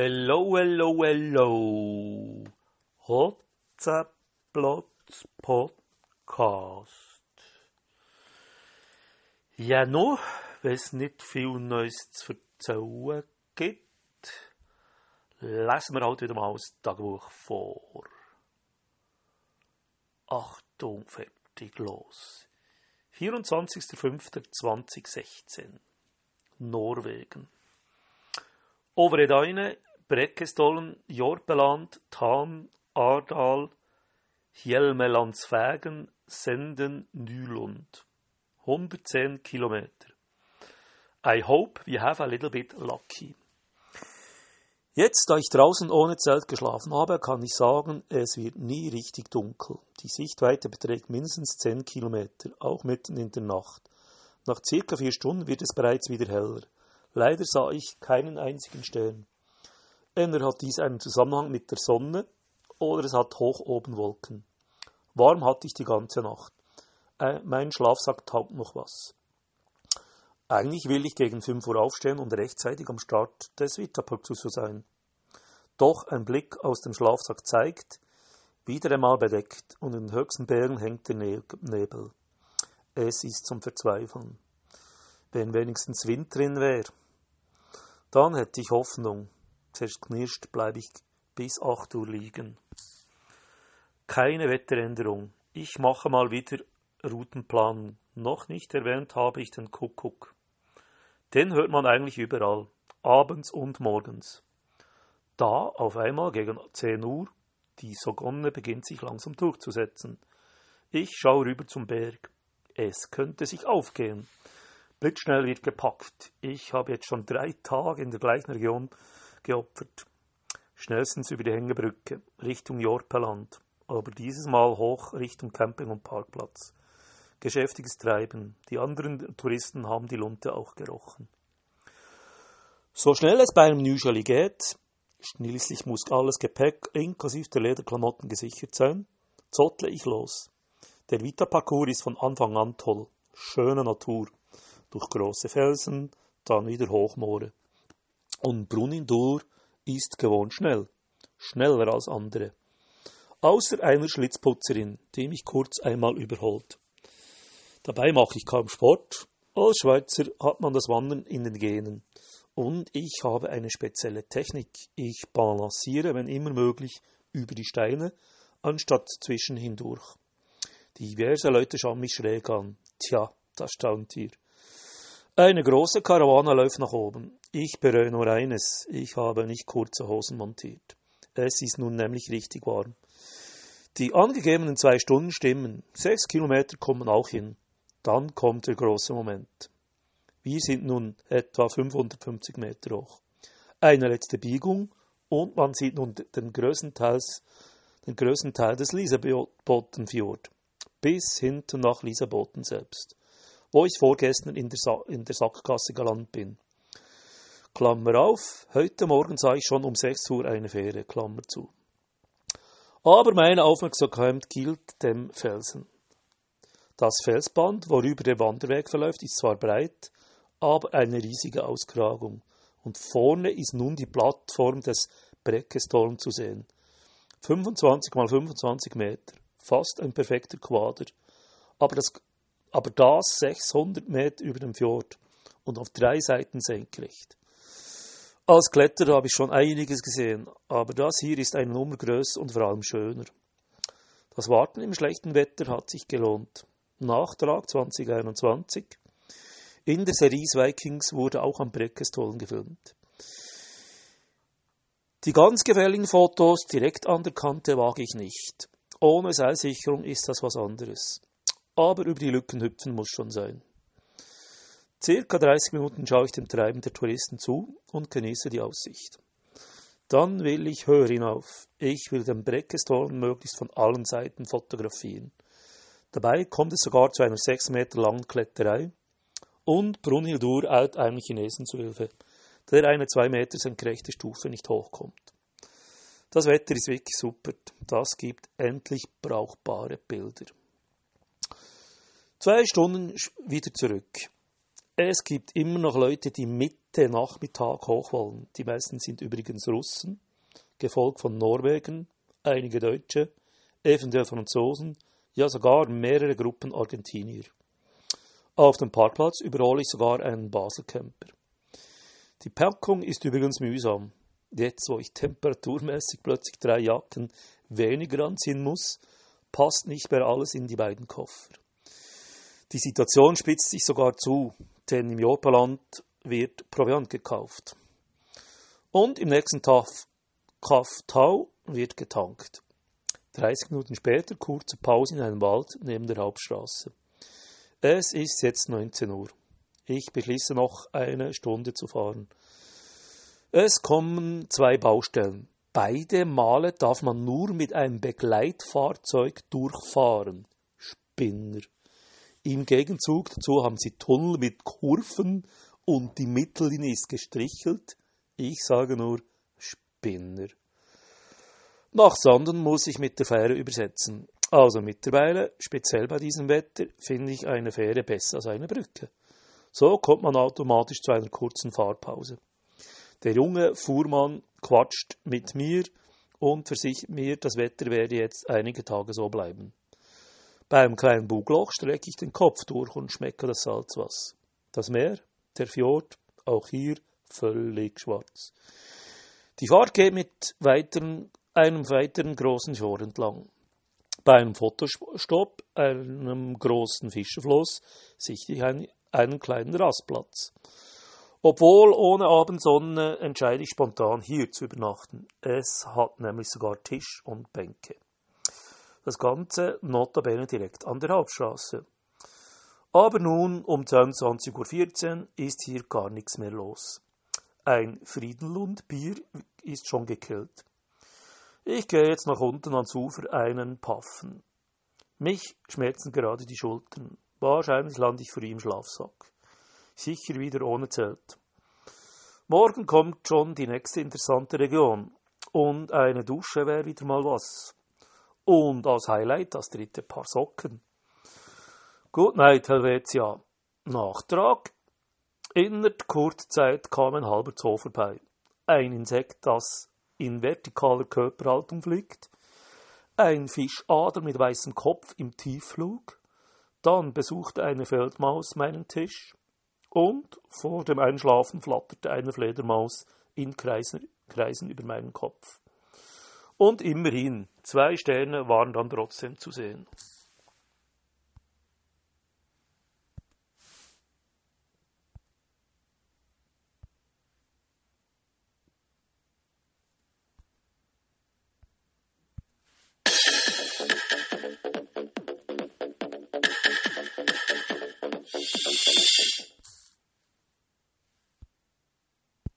Hello, hello, hello. Hotzaplatz Podcast. Ja, noch, wenn es nicht viel Neues zu erzählen gibt, lesen wir halt wieder mal das Tagebuch vor. Achtung, fertig, los. 24.05.2016 Norwegen. Overedaine, Brekkestollen, Jorpeland, Tan, Ardal, Hjelmelandsvägen, Senden, Nylund. 110 Kilometer. I hope we have a little bit lucky. Jetzt, da ich draußen ohne Zelt geschlafen habe, kann ich sagen, es wird nie richtig dunkel. Die Sichtweite beträgt mindestens 10 Kilometer, auch mitten in der Nacht. Nach circa vier Stunden wird es bereits wieder heller. Leider sah ich keinen einzigen Stern. Entweder hat dies einen Zusammenhang mit der Sonne oder es hat hoch oben Wolken. Warm hatte ich die ganze Nacht. Äh, mein Schlafsack taugt noch was. Eigentlich will ich gegen 5 Uhr aufstehen und rechtzeitig am Start des Vitapuxus sein. Doch ein Blick aus dem Schlafsack zeigt, wieder einmal bedeckt und in den höchsten Bergen hängt der Nebel. Es ist zum Verzweifeln. Wenn wenigstens Wind drin wäre. Dann hätte ich Hoffnung. Zerknirscht bleibe ich bis 8 Uhr liegen. Keine Wetteränderung. Ich mache mal wieder Routenplan. Noch nicht erwähnt habe ich den Kuckuck. Den hört man eigentlich überall, abends und morgens. Da auf einmal gegen 10 Uhr die Sogonne beginnt sich langsam durchzusetzen. Ich schaue rüber zum Berg. Es könnte sich aufgehen. Blitzschnell wird gepackt. Ich habe jetzt schon drei Tage in der gleichen Region geopfert. Schnellstens über die Hängebrücke, Richtung Jorpeland, aber dieses Mal hoch Richtung Camping und Parkplatz. Geschäftiges Treiben. Die anderen Touristen haben die Lunte auch gerochen. So schnell es bei einem Nüscheli geht, schließlich muss alles Gepäck inklusive der Lederklamotten gesichert sein, zottle ich los. Der Vita-Parcours ist von Anfang an toll. Schöne Natur durch große Felsen, dann wieder Hochmoore. Und Brunindur ist gewohnt schnell, schneller als andere. Außer einer Schlitzputzerin, die mich kurz einmal überholt. Dabei mache ich kaum Sport. Als Schweizer hat man das Wandern in den Genen. Und ich habe eine spezielle Technik. Ich balanciere, wenn immer möglich, über die Steine, anstatt zwischen hindurch. Diverse Leute schauen mich schräg an. Tja, das staunt ihr. Eine große Karawane läuft nach oben. Ich bereue nur eines, ich habe nicht kurze Hosen montiert. Es ist nun nämlich richtig warm. Die angegebenen zwei Stunden stimmen. Sechs Kilometer kommen auch hin. Dann kommt der große Moment. Wir sind nun etwa 550 Meter hoch. Eine letzte Biegung und man sieht nun den größten, Teils, den größten Teil des Lisabotenfjord bis hinten nach Lisaboten selbst wo ich vorgestern in der, Sa in der Sackgasse gelandet bin. Klammer auf, heute Morgen sah ich schon um 6 Uhr eine Fähre, Klammer zu. Aber meine Aufmerksamkeit gilt dem Felsen. Das Felsband, worüber der Wanderweg verläuft, ist zwar breit, aber eine riesige Auskragung. Und vorne ist nun die Plattform des Breckestollen zu sehen. 25 mal 25 Meter, fast ein perfekter Quader. Aber das aber das 600 Meter über dem Fjord und auf drei Seiten senkrecht. Als Kletterer habe ich schon einiges gesehen, aber das hier ist eine Nummer größer und vor allem schöner. Das Warten im schlechten Wetter hat sich gelohnt. Nachtrag 2021. In der Serie Vikings wurde auch am Breckestollen gefilmt. Die ganz gefährlichen Fotos direkt an der Kante wage ich nicht. Ohne Seilsicherung ist das was anderes aber über die Lücken hüpfen muss schon sein. Circa 30 Minuten schaue ich dem Treiben der Touristen zu und genieße die Aussicht. Dann will ich höher hinauf. Ich will den Breckestorn möglichst von allen Seiten fotografieren. Dabei kommt es sogar zu einer sechs Meter langen Kletterei und Brunhildur eilt einem Chinesen zu Hilfe, der eine zwei Meter senkrechte Stufe nicht hochkommt. Das Wetter ist wirklich super. Das gibt endlich brauchbare Bilder. Zwei Stunden wieder zurück. Es gibt immer noch Leute, die nächste Nachmittag hoch wollen. Die meisten sind übrigens Russen, gefolgt von Norwegen, einige Deutsche, eventuell Franzosen, ja sogar mehrere Gruppen Argentinier. Auf dem Parkplatz überhole ich sogar einen Baselcamper. Die Packung ist übrigens mühsam. Jetzt, wo ich temperaturmäßig plötzlich drei Jacken weniger anziehen muss, passt nicht mehr alles in die beiden Koffer. Die Situation spitzt sich sogar zu, denn im Jopaland wird Proviant gekauft. Und im nächsten Kaff Tau wird getankt. 30 Minuten später kurze Pause in einem Wald neben der Hauptstraße. Es ist jetzt 19 Uhr. Ich beschließe noch eine Stunde zu fahren. Es kommen zwei Baustellen. Beide Male darf man nur mit einem Begleitfahrzeug durchfahren. Spinner. Im Gegenzug dazu haben sie Tunnel mit Kurven und die Mittellinie ist gestrichelt. Ich sage nur Spinner. Nach Sanden muss ich mit der Fähre übersetzen. Also mittlerweile, speziell bei diesem Wetter, finde ich eine Fähre besser als eine Brücke. So kommt man automatisch zu einer kurzen Fahrpause. Der junge Fuhrmann quatscht mit mir und versichert mir, das Wetter werde jetzt einige Tage so bleiben. Beim kleinen Bugloch strecke ich den Kopf durch und schmecke das Salzwasser. Das Meer, der Fjord, auch hier völlig schwarz. Die Fahrt geht mit weiteren, einem weiteren großen Fjord entlang. Bei einem Fotostopp, einem großen Fischerfluss, sichte ich einen, einen kleinen Rastplatz. Obwohl ohne Abendsonne entscheide ich spontan hier zu übernachten. Es hat nämlich sogar Tisch und Bänke. Das Ganze notabene direkt an der Hauptstraße. Aber nun um 22.14 Uhr ist hier gar nichts mehr los. Ein Friedenlund-Bier ist schon gekillt. Ich gehe jetzt nach unten ans Ufer einen Paffen. Mich schmerzen gerade die Schultern. Wahrscheinlich lande ich für ihn im Schlafsack. Sicher wieder ohne Zelt. Morgen kommt schon die nächste interessante Region. Und eine Dusche wäre wieder mal was. Und als Highlight das dritte Paar Socken. Good night, Helvetia. Nachtrag. In der Kurzzeit kam ein halber Zoo vorbei. Ein Insekt, das in vertikaler Körperhaltung fliegt. Ein Fischader mit weißem Kopf im Tiefflug. Dann besuchte eine Feldmaus meinen Tisch. Und vor dem Einschlafen flatterte eine Fledermaus in Kreisen, Kreisen über meinen Kopf. Und immerhin, zwei Sterne waren dann trotzdem zu sehen.